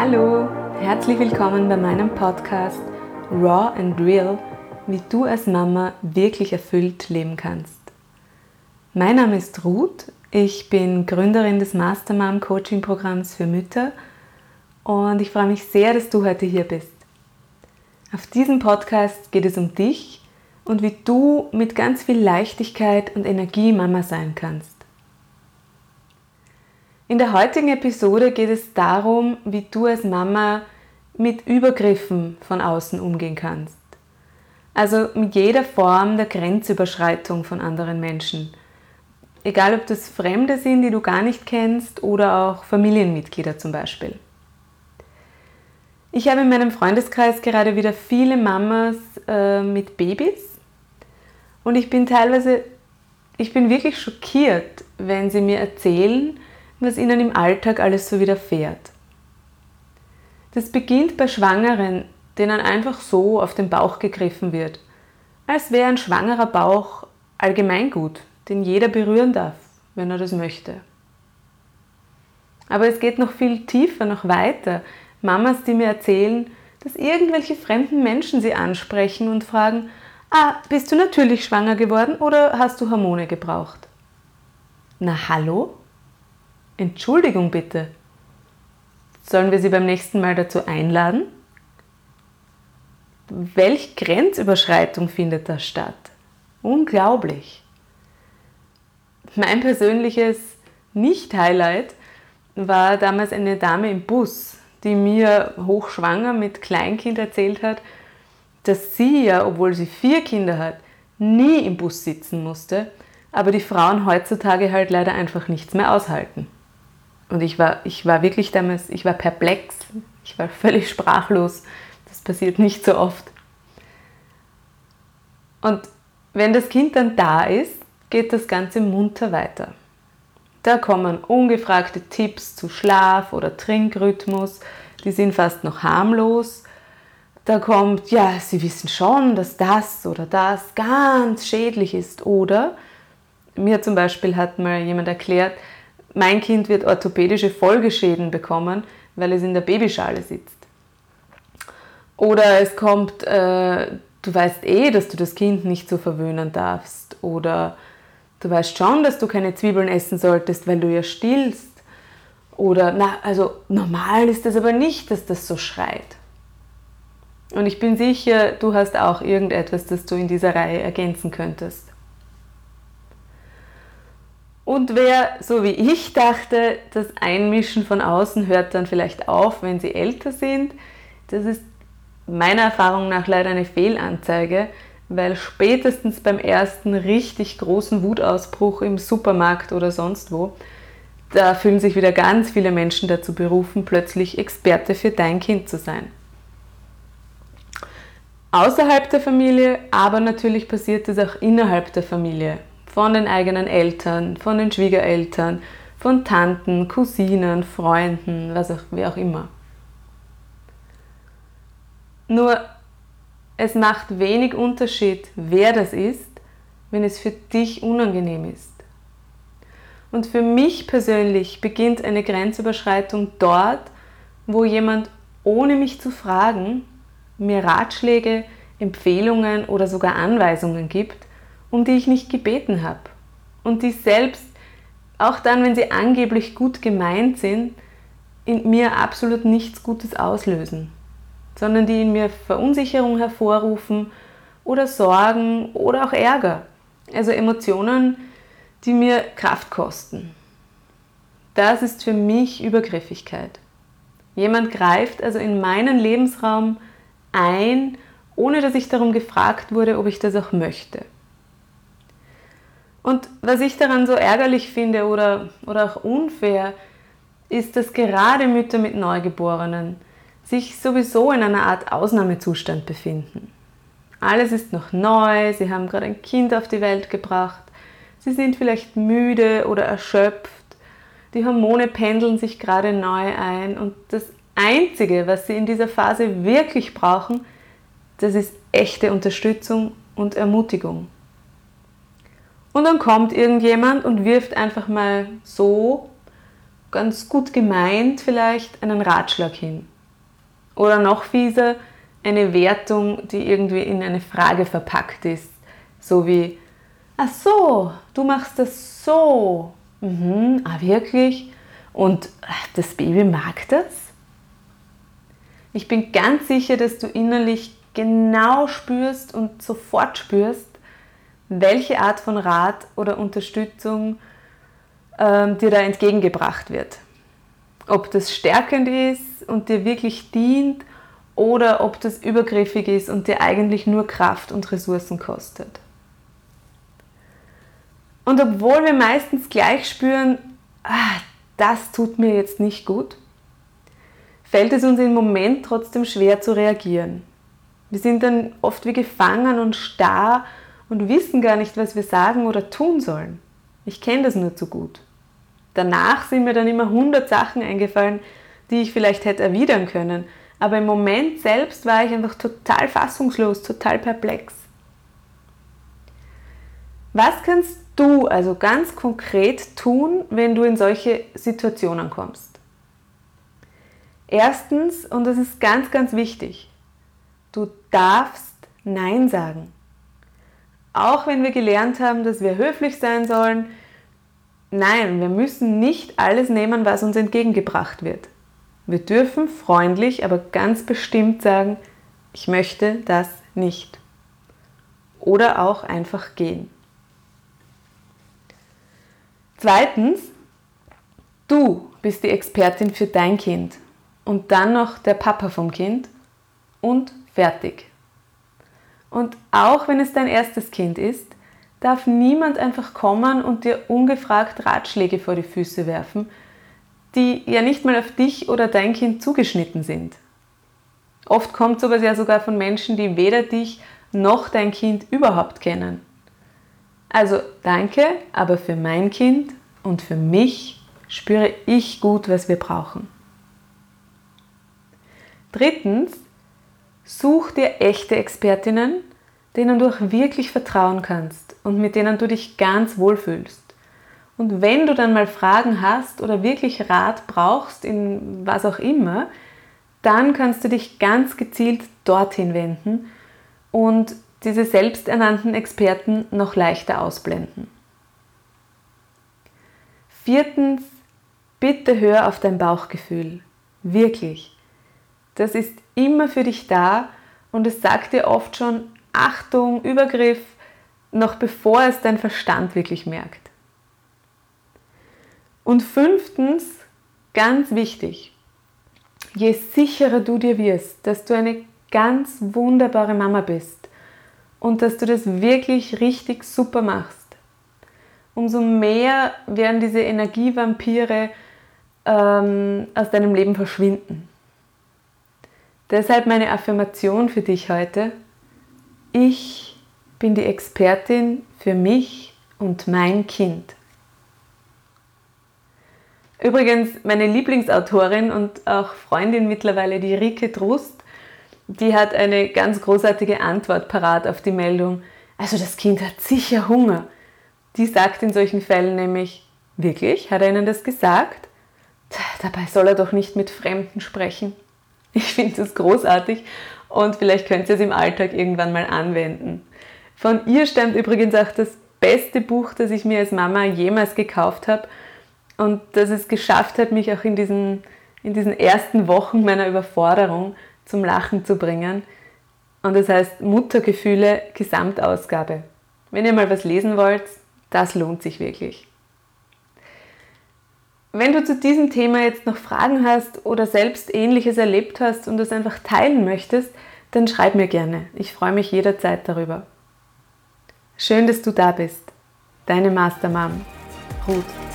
Hallo, herzlich willkommen bei meinem Podcast Raw and Real, wie du als Mama wirklich erfüllt leben kannst. Mein Name ist Ruth, ich bin Gründerin des Mastermom Coaching Programms für Mütter und ich freue mich sehr, dass du heute hier bist. Auf diesem Podcast geht es um dich und wie du mit ganz viel Leichtigkeit und Energie Mama sein kannst. In der heutigen Episode geht es darum, wie du als Mama mit Übergriffen von außen umgehen kannst. Also mit jeder Form der Grenzüberschreitung von anderen Menschen. Egal ob das Fremde sind, die du gar nicht kennst oder auch Familienmitglieder zum Beispiel. Ich habe in meinem Freundeskreis gerade wieder viele Mamas äh, mit Babys und ich bin teilweise, ich bin wirklich schockiert, wenn sie mir erzählen, was ihnen im Alltag alles so widerfährt. Das beginnt bei Schwangeren, denen einfach so auf den Bauch gegriffen wird, als wäre ein schwangerer Bauch allgemeingut, den jeder berühren darf, wenn er das möchte. Aber es geht noch viel tiefer, noch weiter. Mamas, die mir erzählen, dass irgendwelche fremden Menschen sie ansprechen und fragen, ah, bist du natürlich schwanger geworden oder hast du Hormone gebraucht? Na hallo? Entschuldigung bitte. Sollen wir sie beim nächsten Mal dazu einladen? Welch Grenzüberschreitung findet da statt? Unglaublich. Mein persönliches Nicht-Highlight war damals eine Dame im Bus, die mir hochschwanger mit Kleinkind erzählt hat, dass sie ja, obwohl sie vier Kinder hat, nie im Bus sitzen musste, aber die Frauen heutzutage halt leider einfach nichts mehr aushalten. Und ich war, ich war wirklich damals, ich war perplex, ich war völlig sprachlos. Das passiert nicht so oft. Und wenn das Kind dann da ist, geht das Ganze munter weiter. Da kommen ungefragte Tipps zu Schlaf oder Trinkrhythmus, die sind fast noch harmlos. Da kommt, ja, Sie wissen schon, dass das oder das ganz schädlich ist. Oder mir zum Beispiel hat mal jemand erklärt, mein Kind wird orthopädische Folgeschäden bekommen, weil es in der Babyschale sitzt. Oder es kommt, äh, du weißt eh, dass du das Kind nicht so verwöhnen darfst. Oder du weißt schon, dass du keine Zwiebeln essen solltest, weil du ja stillst. Oder, na, also normal ist es aber nicht, dass das so schreit. Und ich bin sicher, du hast auch irgendetwas, das du in dieser Reihe ergänzen könntest. Und wer, so wie ich dachte, das Einmischen von außen hört dann vielleicht auf, wenn sie älter sind, das ist meiner Erfahrung nach leider eine Fehlanzeige, weil spätestens beim ersten richtig großen Wutausbruch im Supermarkt oder sonst wo, da fühlen sich wieder ganz viele Menschen dazu berufen, plötzlich Experte für dein Kind zu sein. Außerhalb der Familie, aber natürlich passiert es auch innerhalb der Familie von den eigenen Eltern, von den Schwiegereltern, von Tanten, Cousinen, Freunden, was auch, wie auch immer. Nur es macht wenig Unterschied, wer das ist, wenn es für dich unangenehm ist. Und für mich persönlich beginnt eine Grenzüberschreitung dort, wo jemand ohne mich zu fragen mir Ratschläge, Empfehlungen oder sogar Anweisungen gibt, um die ich nicht gebeten habe und die selbst, auch dann, wenn sie angeblich gut gemeint sind, in mir absolut nichts Gutes auslösen, sondern die in mir Verunsicherung hervorrufen oder Sorgen oder auch Ärger. Also Emotionen, die mir Kraft kosten. Das ist für mich Übergriffigkeit. Jemand greift also in meinen Lebensraum ein, ohne dass ich darum gefragt wurde, ob ich das auch möchte. Und was ich daran so ärgerlich finde oder, oder auch unfair, ist, dass gerade Mütter mit Neugeborenen sich sowieso in einer Art Ausnahmezustand befinden. Alles ist noch neu, sie haben gerade ein Kind auf die Welt gebracht, sie sind vielleicht müde oder erschöpft, die Hormone pendeln sich gerade neu ein und das Einzige, was sie in dieser Phase wirklich brauchen, das ist echte Unterstützung und Ermutigung. Und dann kommt irgendjemand und wirft einfach mal so ganz gut gemeint vielleicht einen Ratschlag hin. Oder noch fieser, eine Wertung, die irgendwie in eine Frage verpackt ist. So wie, ach so, du machst das so. Mhm, ah wirklich? Und das Baby mag das? Ich bin ganz sicher, dass du innerlich genau spürst und sofort spürst, welche Art von Rat oder Unterstützung ähm, dir da entgegengebracht wird. Ob das stärkend ist und dir wirklich dient oder ob das übergriffig ist und dir eigentlich nur Kraft und Ressourcen kostet. Und obwohl wir meistens gleich spüren, ah, das tut mir jetzt nicht gut, fällt es uns im Moment trotzdem schwer zu reagieren. Wir sind dann oft wie gefangen und starr und wissen gar nicht, was wir sagen oder tun sollen. Ich kenne das nur zu gut. Danach sind mir dann immer hundert Sachen eingefallen, die ich vielleicht hätte erwidern können. Aber im Moment selbst war ich einfach total fassungslos, total perplex. Was kannst du also ganz konkret tun, wenn du in solche Situationen kommst? Erstens, und das ist ganz, ganz wichtig, du darfst Nein sagen. Auch wenn wir gelernt haben, dass wir höflich sein sollen, nein, wir müssen nicht alles nehmen, was uns entgegengebracht wird. Wir dürfen freundlich, aber ganz bestimmt sagen, ich möchte das nicht. Oder auch einfach gehen. Zweitens, du bist die Expertin für dein Kind und dann noch der Papa vom Kind und fertig. Und auch wenn es dein erstes Kind ist, darf niemand einfach kommen und dir ungefragt Ratschläge vor die Füße werfen, die ja nicht mal auf dich oder dein Kind zugeschnitten sind. Oft kommt sowas ja sogar von Menschen, die weder dich noch dein Kind überhaupt kennen. Also danke, aber für mein Kind und für mich spüre ich gut, was wir brauchen. Drittens, such dir echte Expertinnen, denen du auch wirklich vertrauen kannst und mit denen du dich ganz wohlfühlst. Und wenn du dann mal Fragen hast oder wirklich Rat brauchst in was auch immer, dann kannst du dich ganz gezielt dorthin wenden und diese selbsternannten Experten noch leichter ausblenden. Viertens, bitte hör auf dein Bauchgefühl. Wirklich. Das ist immer für dich da und es sagt dir oft schon Achtung, Übergriff, noch bevor es dein Verstand wirklich merkt. Und fünftens, ganz wichtig, je sicherer du dir wirst, dass du eine ganz wunderbare Mama bist und dass du das wirklich richtig super machst, umso mehr werden diese Energievampire ähm, aus deinem Leben verschwinden. Deshalb meine Affirmation für dich heute. Ich bin die Expertin für mich und mein Kind. Übrigens, meine Lieblingsautorin und auch Freundin mittlerweile, die Rike Trust, die hat eine ganz großartige Antwort parat auf die Meldung. Also das Kind hat sicher Hunger. Die sagt in solchen Fällen nämlich, wirklich? Hat er Ihnen das gesagt? Dabei soll er doch nicht mit Fremden sprechen. Ich finde das großartig und vielleicht könnt ihr es im Alltag irgendwann mal anwenden. Von ihr stammt übrigens auch das beste Buch, das ich mir als Mama jemals gekauft habe und das es geschafft hat, mich auch in diesen, in diesen ersten Wochen meiner Überforderung zum Lachen zu bringen. Und das heißt Muttergefühle Gesamtausgabe. Wenn ihr mal was lesen wollt, das lohnt sich wirklich. Wenn du zu diesem Thema jetzt noch Fragen hast oder selbst Ähnliches erlebt hast und es einfach teilen möchtest, dann schreib mir gerne. Ich freue mich jederzeit darüber. Schön, dass du da bist. Deine Mastermom, Ruth.